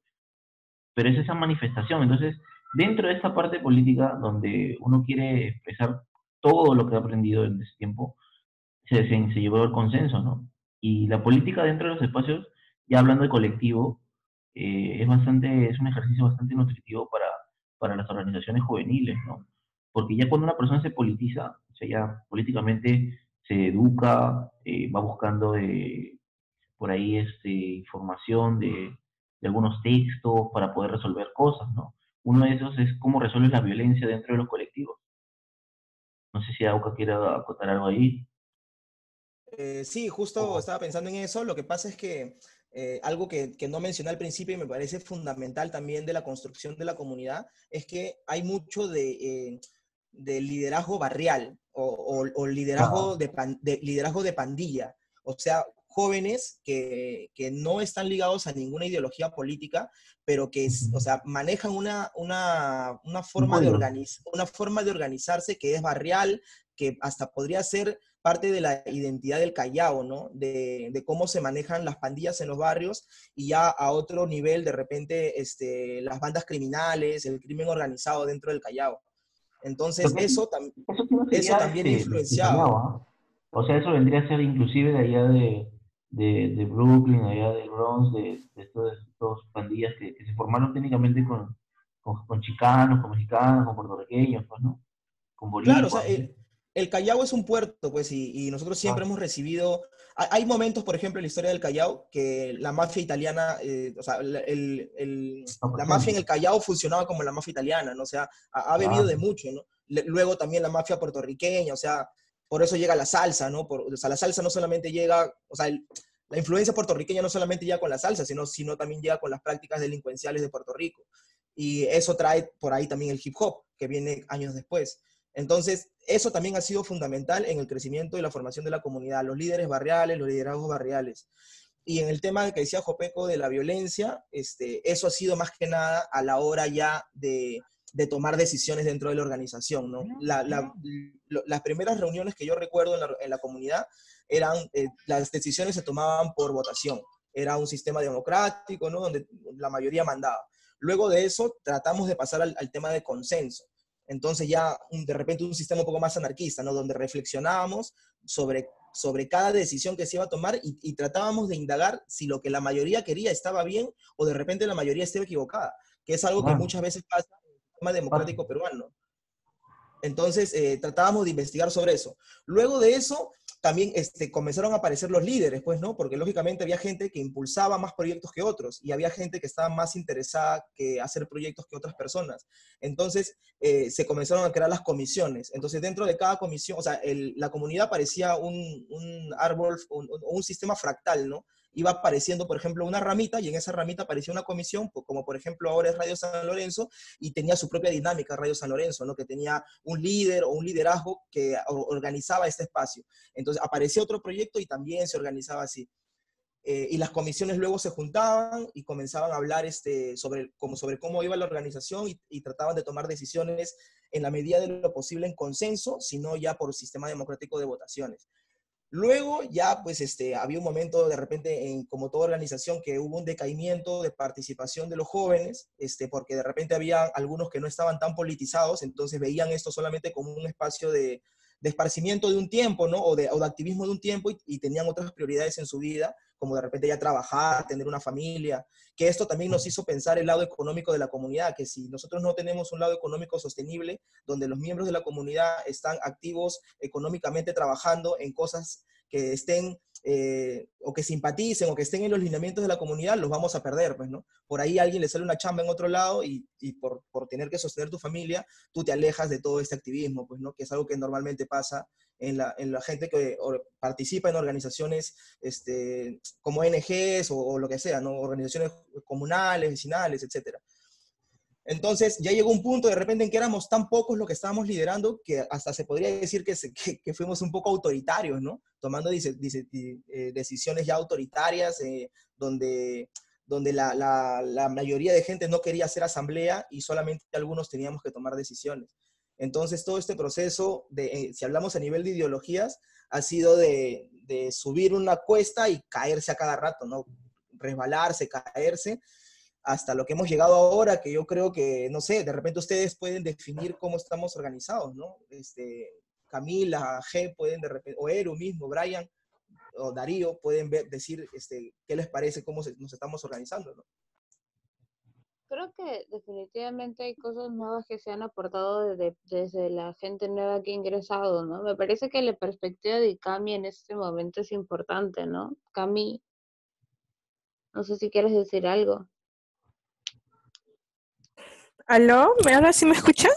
pero es esa manifestación. Entonces, dentro de esta parte política donde uno quiere expresar todo lo que ha aprendido en ese tiempo, se, se, se llevó el consenso, ¿no? Y la política dentro de los espacios, ya hablando de colectivo, eh, es bastante, es un ejercicio bastante nutritivo para, para las organizaciones juveniles, ¿no? Porque ya cuando una persona se politiza, o sea, ya políticamente se educa, eh, va buscando eh, por ahí este, información de, de algunos textos para poder resolver cosas, ¿no? Uno de esos es cómo resuelves la violencia dentro de los colectivos. No sé si Auca quiere acotar algo ahí. Eh, sí, justo estaba pensando en eso. Lo que pasa es que eh, algo que, que no mencioné al principio y me parece fundamental también de la construcción de la comunidad es que hay mucho de, eh, de liderazgo barrial o, o- o liderazgo, de, pan- de liderazgo de pandilla. O sea, jóvenes que, que no están ligados a ninguna ideología política, pero que o sea, manejan una, una, una forma de organiz- una forma de organizarse que es barrial, que hasta podría ser parte de la identidad del Callao, ¿no? De, de cómo se manejan las pandillas en los barrios y ya a otro nivel, de repente, este, las bandas criminales, el crimen organizado dentro del Callao. Entonces, que- eso, tam- Eso, también ha este, influenciado. Callao, ¿ah? O sea, eso vendría a ser inclusive de allá de, de, de Brooklyn, allá del Bronx, de, de estos, estos pandillas que, que se formaron técnicamente con, con, con chicanos, con mexicanos, con puertorriqueños, pues, ¿no? Con Claro, o sea, el, el Callao es un puerto, pues, y, y nosotros siempre Ah. hemos recibido... Hay, momentos, por ejemplo, en la historia del Callao, que la mafia italiana, eh, o sea, el- el- Está la mafia en el Callao funcionaba como la mafia italiana, ¿no? O sea, ha, ha bebido Claro. de mucho, ¿no? Luego también la mafia puertorriqueña, o sea, por eso llega la salsa, ¿no? Por- o sea, la salsa no solamente llega, o sea, el- la influencia puertorriqueña no solamente llega con la salsa, sino, sino también llega con las prácticas delincuenciales de Puerto Rico. Y eso trae por ahí también el hip hop, que viene años después. Entonces, eso también ha sido fundamental en el crecimiento y la formación de la comunidad, los líderes barriales, los liderazgos barriales. Y en el tema que decía Jopeco de la violencia, este, eso ha sido más que nada a la hora ya de, de tomar decisiones dentro de la organización. ¿no? La- la- lo- las primeras reuniones que yo recuerdo en la, en la comunidad eran, eh, las decisiones se tomaban por votación. Era un sistema democrático, ¿no? Donde la mayoría mandaba. Luego de eso, tratamos de pasar al, al tema de consenso. Entonces ya un- de repente un sistema un poco más anarquista, ¿no? Donde reflexionábamos sobre, sobre cada decisión que se iba a tomar y, y tratábamos de indagar si lo que la mayoría quería estaba bien o de repente la mayoría estaba equivocada, que es algo que muchas veces pasa en el sistema democrático peruano. Entonces, eh, tratábamos de investigar sobre eso. Luego de eso, también este, comenzaron a aparecer los líderes, pues, ¿no? Porque lógicamente había gente que impulsaba más proyectos que otros y había gente que estaba más interesada que hacer proyectos que otras personas. Entonces, eh, se comenzaron a crear las comisiones. Entonces, dentro de cada comisión, o sea, la comunidad parecía un, un árbol, un, un- un sistema fractal, ¿no? Iba apareciendo, por ejemplo, una ramita y en esa ramita aparecía una comisión, po- como por ejemplo ahora es Radio San Lorenzo, y tenía su propia dinámica Radio San Lorenzo, ¿no? Que tenía un líder o un liderazgo que organizaba este espacio. Entonces aparecía otro proyecto y también se organizaba así. Eh, y las comisiones luego se juntaban y comenzaban a hablar este, sobre, como, sobre cómo iba la organización y, y trataban de tomar decisiones en la medida de lo posible en consenso, sino ya por sistema democrático de votaciones. Luego ya pues este, había un momento de repente en como toda organización que hubo un decaimiento de participación de los jóvenes, este, porque de repente había algunos que no estaban tan politizados, entonces veían esto solamente como un espacio de, de esparcimiento de un tiempo, ¿no? O de, o de activismo de un tiempo y, y tenían otras prioridades en su vida, como de repente ya trabajar, tener una familia, que esto también nos hizo pensar el lado económico de la comunidad, que si nosotros no tenemos un lado económico sostenible, donde los miembros de la comunidad están activos económicamente trabajando en cosas que estén eh, o que simpaticen o que estén en los lineamientos de la comunidad, los vamos a perder, pues, ¿no? Por ahí alguien le sale una chamba en otro lado y, por, tener que sostener tu familia, tú te alejas de todo este activismo, pues, ¿no? Que es algo que normalmente pasa en la, en la gente que participa en organizaciones este, como ONGs o, o lo que sea, ¿no? Organizaciones comunales, vecinales, etcétera. Entonces ya llegó un punto de repente en que éramos tan pocos los que estábamos liderando que hasta se podría decir que, [LAUGHS] que, que fuimos un poco autoritarios, ¿no? Tomando dice- dice- di- eh, decisiones ya autoritarias eh, donde, donde la, la- la mayoría de gente no quería hacer asamblea y solamente algunos teníamos que tomar decisiones. Entonces todo este proceso, de, eh, si hablamos a nivel de ideologías, ha sido de, de subir una cuesta y caerse a cada rato, ¿no? Resbalarse, caerse hasta lo que hemos llegado ahora, que yo creo que, no sé, de repente ustedes pueden definir cómo estamos organizados, ¿no? Este, Camila, G, pueden de repente, o Eru mismo, Brian, o Darío, pueden ver, decir este, qué les parece, cómo nos estamos organizando, ¿no? Creo que definitivamente hay cosas nuevas que se han aportado desde, desde la gente nueva que ha ingresado, ¿no? Me parece que la perspectiva de Cami en este momento es importante, ¿no? Cami, no sé si quieres decir algo. ¿Aló? ¿Me- ¿Ahora sí me escuchan?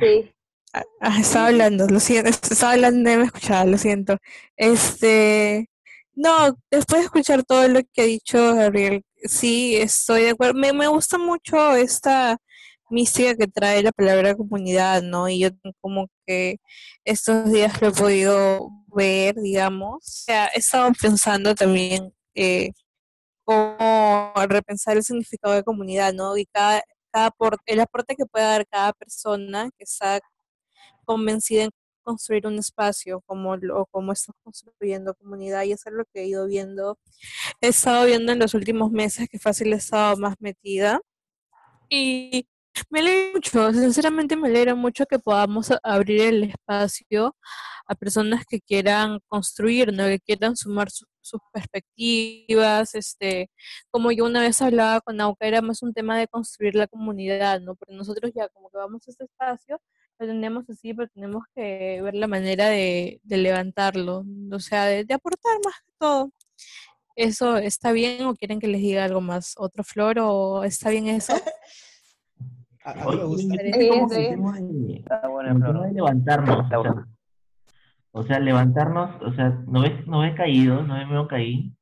Sí. Ah, ah, estaba hablando, lo siento, estaba hablando y me escuchaba, lo siento. Este, no, después de escuchar todo lo que ha dicho Gabriel, sí, estoy de acuerdo. Me, me gusta mucho esta mística que trae la palabra comunidad, ¿no? Y yo como que estos días lo he podido ver, digamos. O sea, he estado pensando también eh, cómo repensar el significado de comunidad, ¿no? Y cada, cada apor- el aporte que pueda dar cada persona que está convencida en construir un espacio como lo como estás construyendo comunidad y eso es lo que he ido viendo. He estado viendo en los últimos meses que fácil he estado más metida. Y me alegra mucho sinceramente me alegra mucho que podamos abrir el espacio a personas que quieran construir no que quieran sumar su- sus perspectivas este como yo una vez hablaba con Auca era más un tema de construir la comunidad no porque nosotros ya como que vamos a este espacio lo tenemos así, pero tenemos que ver la manera de, de levantarlo, o sea, de aportar más que todo. ¿Eso está bien o quieren que les diga algo más? ¿Otro flor o está bien eso? [LAUGHS] A, a mí me Oye, gusta. yo Sí, siento como que sí. de, Está buena, levantarnos, Está o sea, buena. o sea, levantarnos, o sea, no ves, no ves caído, no ves medio caí.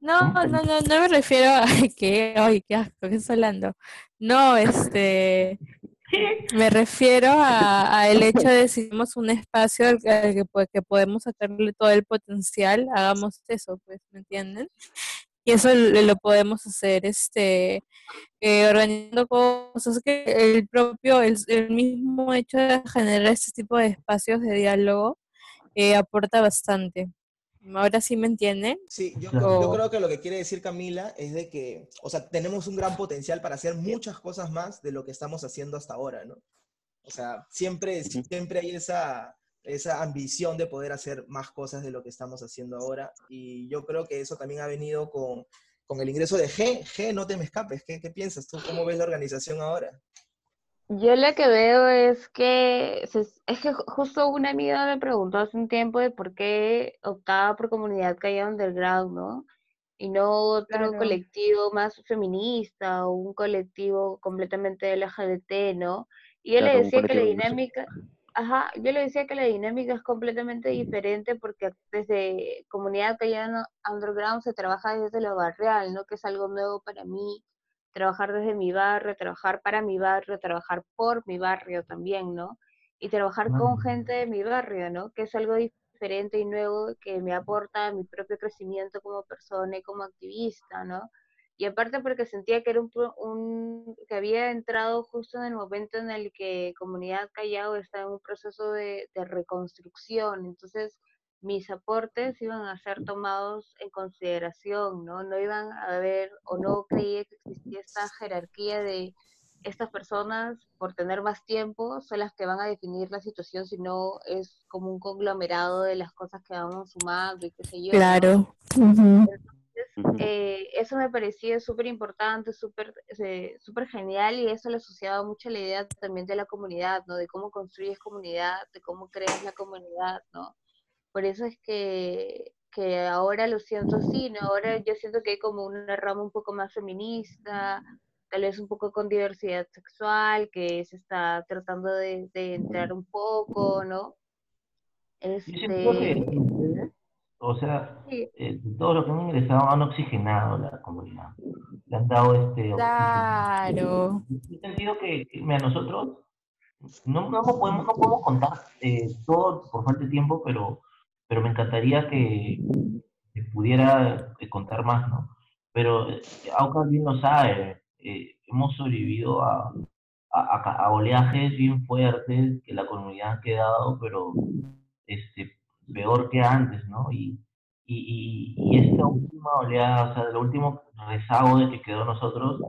No, ¿Cómo? no, no, no me refiero a [LAUGHS] que, ay, qué asco, ¿qué estás hablando? No, este, me refiero a, a el hecho de si tenemos un espacio al que, al que, po- que podemos sacarle todo el potencial, hagamos eso, pues, ¿me entienden? Y eso lo, lo podemos hacer, este, eh, organizando cosas que el propio, el, el mismo hecho de generar este tipo de espacios de diálogo eh, aporta bastante. Ahora sí me entienden. Sí, yo, Claro. yo creo que lo que quiere decir Camila es de que, o sea, tenemos un gran potencial para hacer muchas cosas más de lo que estamos haciendo hasta ahora, ¿no? O sea, siempre, siempre hay esa, esa ambición de poder hacer más cosas de lo que estamos haciendo ahora. Y yo creo que eso también ha venido con, con el ingreso de G. G, no te me escapes. ¿Qué, qué piensas tú? ¿Cómo ves la organización ahora? Yo lo que veo es que es que ju- justo una amiga me preguntó hace un tiempo de por qué optaba por comunidad Callao Underground, ¿no? Y no otro Claro. colectivo más feminista o un colectivo completamente LGBT, ¿no? Y yo le Claro, un decía que la inclusivo. Ajá, yo le decía que la dinámica es completamente diferente porque desde comunidad Callao Underground se trabaja desde lo barrial, ¿no? Que es algo nuevo para mí trabajar desde mi barrio, trabajar para mi barrio, trabajar por mi barrio también, ¿no? Y trabajar con gente de mi barrio, ¿no? Que es algo diferente y nuevo que me aporta a mi propio crecimiento como persona y como activista, ¿no? Y aparte porque sentía que era un, un- que había entrado justo en el momento en el que Comunidad Callao está en un proceso de, de reconstrucción, entonces mis aportes iban a ser tomados en consideración, ¿no? No iban a haber, o no creía que existía esta jerarquía de estas personas, por tener más tiempo, son las que van a definir la situación, sino es como un conglomerado de las cosas que vamos sumando y qué sé yo, ¿no? Claro. Eh, eso me parecía súper importante, súper eh, genial y eso le asociaba mucho a la idea también de la comunidad, ¿no? De cómo construyes comunidad, de cómo creas la comunidad, ¿no? Por eso es que, que ahora lo siento así, ¿no? Ahora yo siento que hay como una rama un poco más feminista, tal vez un poco con diversidad sexual, que se está tratando de, de entrar un poco, ¿no? Este, o sea, sí, eh, todo lo que han ingresado han oxigenado la comunidad. Le han dado este oxígeno. Claro. En el sentido que, que, mira, nosotros no, no podemos, no podemos contar eh, todo por falta de tiempo, pero, pero me encantaría que, que pudiera eh, contar más, ¿no? Pero eh, Aucas bien lo sabe, hemos sobrevivido a, a, a- a oleajes bien fuertes que la comunidad ha quedado, pero este, peor que antes, ¿no? Y, y, y, esta última oleada, o sea, el último rezago de que quedó nosotros,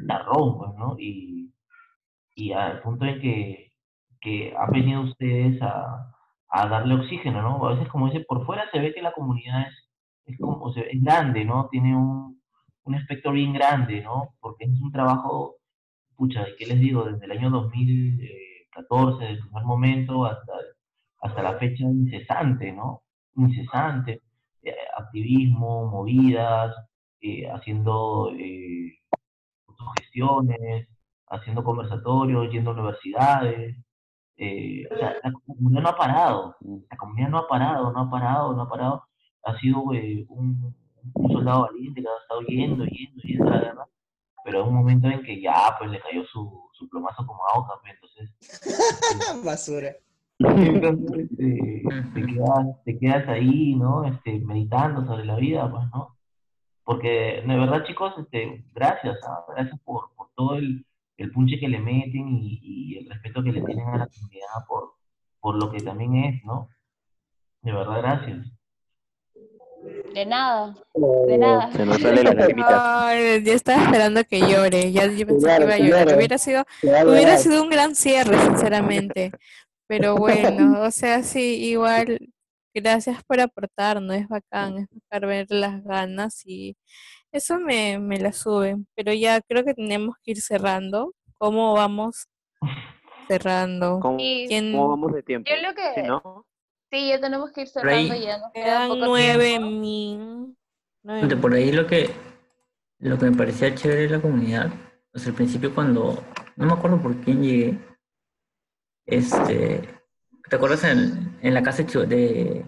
la rompen, ¿no? Y, y al punto en que, que han venido ustedes a, a darle oxígeno, ¿no? A veces, como dice, por fuera se ve que la comunidad es, es como, es grande, ¿no? Tiene un, un espectro bien grande, ¿no? Porque es un trabajo, pucha, ¿qué les digo? Desde el año 2014, desde el primer momento hasta, hasta la fecha, incesante, ¿no? Incesante. Eh, activismo, movidas, eh, haciendo eh, gestiones, haciendo conversatorios, yendo a universidades. eh, o sea, la comunidad no ha parado, la comunidad no ha parado, no ha parado, no ha parado. Ha sido eh, un, soldado valiente que ha estado yendo, yendo, yendo a la guerra, pero en un momento en que ya pues le cayó su, su plomazo como a Oca, pues, entonces [LAUGHS] Basura. Entonces te, quedas, te quedas ahí, ¿no? Este, meditando sobre la vida, pues, ¿no? Porque de verdad, chicos, este, gracias, ¿ah? gracias por, por todo el, el punche que le meten y, y el respeto que le tienen a la comunidad por, por lo que también es, ¿no? De verdad, gracias. de nada, de nada. Se nos sale la lagrimita. Ay, ya estaba esperando que llore. Ya yo pensé que Claro, iba a llorar. claro. Hubiera sido, a hubiera sido un gran cierre, sinceramente. Pero [LAUGHS] bueno, o sea, sí, igual, gracias por aportar, ¿no? Es bacán, es bacán ver las ganas y eso me, me la sube. Pero ya creo que tenemos que ir cerrando. ¿Cómo vamos cerrando? ¿Cómo, Y ¿Quién? cómo vamos de tiempo? yo lo que, ¿Sí, no? sí, ya tenemos que ir ahí- cerrando, ya nos queda Quedan nueve mil. Por ahí lo que, lo que me parecía chévere de la comunidad, o sea, al principio cuando, no me acuerdo por quién llegué, este, ¿te acuerdas en, en la casa de Chu- de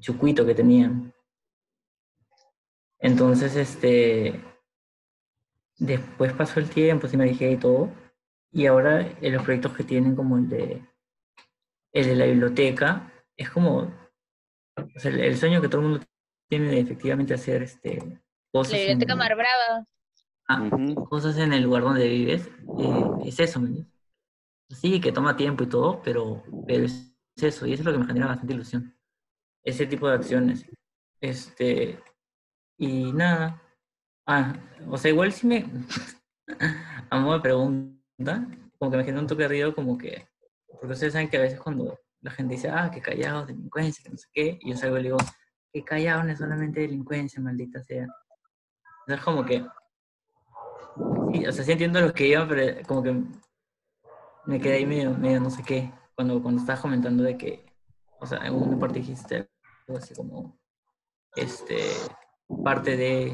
Chucuito que tenían? Entonces, este, después pasó el tiempo, sí me dije y todo, y ahora en los proyectos que tienen como el de, el de la biblioteca, es como, o sea, el, el sueño que todo el mundo tiene de efectivamente hacer este, cosas, La biblioteca en, Mar Brava. ah, Ujú. cosas en el lugar donde vives, eh, es eso, ¿me? Sí, que toma tiempo y todo, pero, pero es eso, y eso es lo que me genera bastante ilusión. Ese tipo de acciones. Este, y nada. Ah, o sea, igual si me. [LAUGHS] A modo de pregunta, como que me genera un toque de río, como que. Porque ustedes saben que a veces cuando la gente dice, ah, que callados, delincuencia, que no sé qué, y yo salgo y digo, que callados no es solamente delincuencia, maldita sea. O sea, es como que. Sí, o sea, sí entiendo lo que iban, pero como que me quedé ahí medio, medio no sé qué, cuando, cuando estabas comentando de que, o sea, en una parte dijiste algo así como, este, parte de,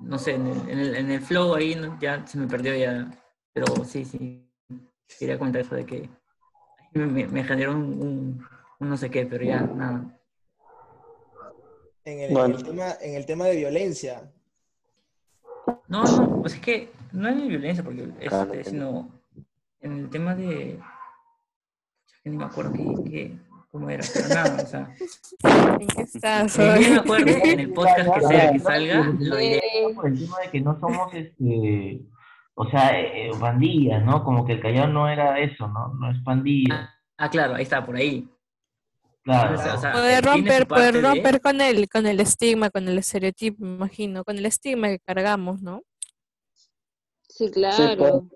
no sé, en el, en el, en el flow ahí ¿no? ya se me perdió ya, pero sí, sí, quería comentar eso de que me, generó un, un- un no sé qué, pero ya, nada. En el, en el tema, en el tema de violencia. No, no, pues es que no de violencia, porque Claro, este, sino en el tema de. que ni me acuerdo qué, qué- cómo era, pero nada, o sea. [LAUGHS] ¿En qué estás Ni hoy? me acuerdo, en el [LAUGHS] podcast que sea que salga, lo diré. Por el tema de que no somos, este, o sea, eh, eh, pandillas, ¿no? Como que el Callao no era eso, ¿no? No es pandilla, Ah, claro, ahí está, por ahí. claro. O sea, Poder eh, romper, poder de- romper con el, con el estigma, con el estereotipo, me imagino, con el estigma que cargamos, ¿no? Sí, pues. claro.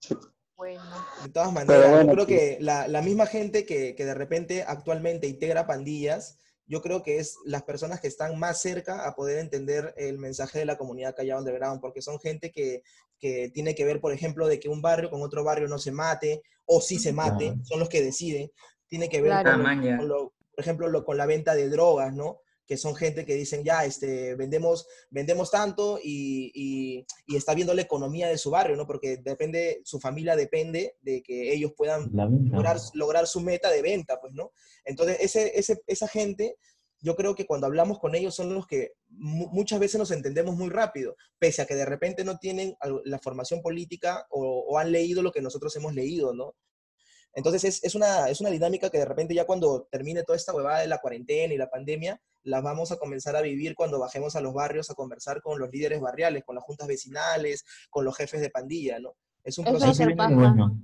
Sí. Bueno. De todas maneras, bueno, yo creo sí. que la, la misma gente que, que de repente actualmente integra pandillas, yo creo que es las personas que están más cerca a poder entender el mensaje de la comunidad Callao Underground, porque son gente que, que tiene que ver, por ejemplo, de que un barrio con otro barrio no se mate, o sí se mate, Claro. son los que deciden. Tiene que ver Claro. Ah, con lo- por ejemplo, lo- con la venta de drogas, ¿no? Que son gente que dicen, ya, este, vendemos, vendemos tanto y, y- y está viendo la economía de su barrio, ¿no? Porque depende, su familia depende de que ellos puedan lograr, lograr su meta de venta, pues, ¿no? Entonces, ese, ese, esa gente, yo creo que cuando hablamos con ellos son los que mu- muchas veces nos entendemos muy rápido, pese a que de repente no tienen la formación política o, o han leído lo que nosotros hemos leído, ¿no? Entonces, es, es, una, es una dinámica que de repente ya cuando termine toda esta huevada de la cuarentena y la pandemia, las vamos a comenzar a vivir cuando bajemos a los barrios a conversar con los líderes barriales, con las juntas vecinales, con los jefes de pandilla, ¿no? Es un Eso Ahí proceso se bueno.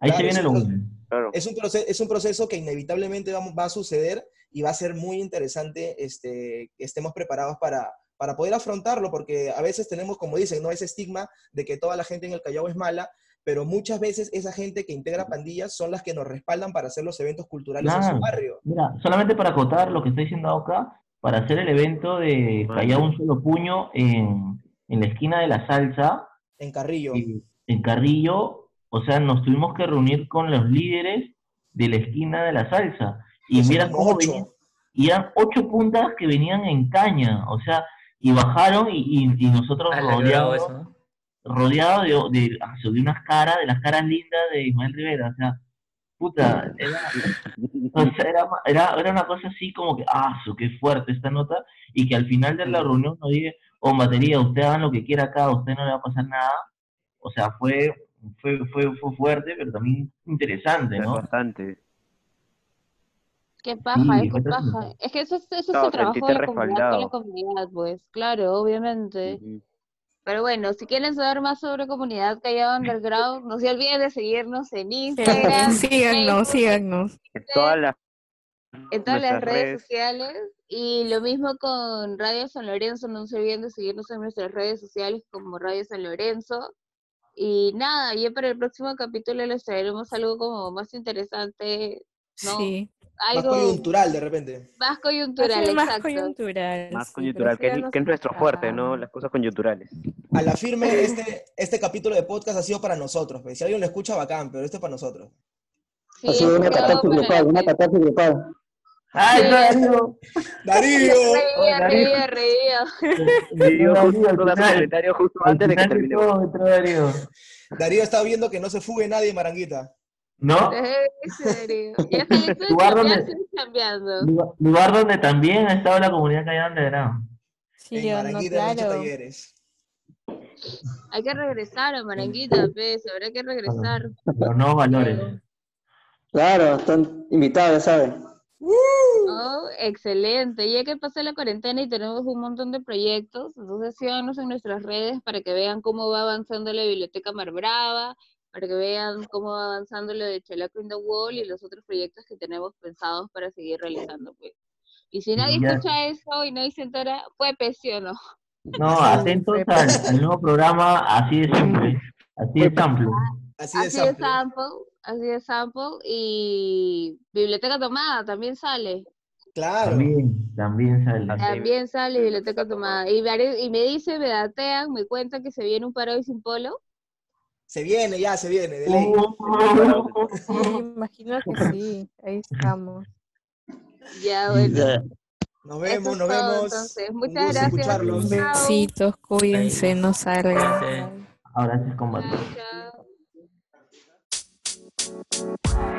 Ahí se viene es lo un bueno. Claro. es un, proceso, es un proceso que inevitablemente va, va a suceder y va a ser muy interesante este, que estemos preparados para, para poder afrontarlo, porque a veces tenemos, como dicen, ¿no? ese estigma de que toda la gente en el Callao es mala, pero muchas veces esa gente que integra pandillas son las que nos respaldan para hacer los eventos culturales en su barrio. Mira, solamente para acotar lo que está diciendo acá, para hacer el evento de. Callao un solo puño en, en la esquina de la salsa, En Carrillo. en Carrillo, o sea, nos tuvimos que reunir con los líderes de la esquina de la salsa. Y mira cómo ocho. venían, y eran ocho puntas que venían en caña, o sea, y bajaron y, y- y nosotros Ah, ¿no? rodeado de, de, ah, de unas caras, de las caras lindas de Ismael Rivera, o sea, puta, era, o sea, era, era, era una cosa así como que, ah, su, qué fuerte esta nota, y que al final de la reunión nos dije, oh, batería, usted hagan lo que quiera acá, a usted no le va a pasar nada, o sea, fue, fue, fue, fue fuerte, pero también interesante, Es ¿no? bastante. Qué paja, Sí, es que paja. Es que eso, es- eso es el trabajo de la comunidad con la respaldado. comunidad, pues, claro, obviamente. Ujú. Pero bueno, si quieren saber más sobre Comunidad Callao Underground, no se olviden de seguirnos en Instagram, [LAUGHS] Síganos, síganos. En todas las en todas las redes redes. sociales. Y lo mismo con Radio San Lorenzo, no se olviden de seguirnos en nuestras redes sociales como Radio San Lorenzo. Y nada, ya para el próximo capítulo les traeremos algo como más interesante, ¿no? Sí. Más Algo coyuntural de repente. más coyuntural, más exacto. coyuntural. más sí, coyuntural, que es, que es nuestro fuerte, ¿no? Las cosas coyunturales. A la firme, este, este capítulo de podcast ha sido para nosotros. pues. Si alguien lo escucha, bacán, pero esto es para nosotros. Sí, Ha sido una la grupal, una catarsis grupal. ¡Ay, Sí. Darío! ¡Darío! Reía, Darío. reía, reía. Darío, justo final- comentario justo Al antes de que terminemos. Darío está viendo que no se fugue nadie, Maranguita. ¿No? [LAUGHS] En serio. Ya Lugar donde- estoy cambiando. Lugar, lugar donde también ha estado la comunidad Callao Underground. Sí, en yo no, claro. talleres. Hay que regresar a Maranguita, pues, habrá que regresar. Pero no valores. Claro, están invitados, ya saben. Oh, excelente. Ya que pasó la cuarentena y tenemos un montón de proyectos, entonces síganos en nuestras redes para que vean cómo va avanzando la biblioteca Mar Brava, para que vean cómo va avanzando lo de Chelaco in the Wall y los otros proyectos que tenemos pensados para seguir realizando, pues. Y si nadie Ya. escucha eso y nadie se entera, fue pesión, ¿no? No, atentos al, al nuevo programa Así de Simple. Así de Sample. Así de sample. sample, así de sample y Biblioteca Tomada también sale. Claro. También, también sale. También sale Biblioteca Tomada. Y, y me dice, me datean, me cuentan que se viene un paro y sin polo. Se viene, ya, se viene, de ley. [LAUGHS] Sí, imagino que sí. Ahí estamos. Ya, bueno. Nos vemos, es nos todo, vemos. entonces. Muchas gracias. Besitos, cuídense, no salgan. Ahora sí es combate. Chao.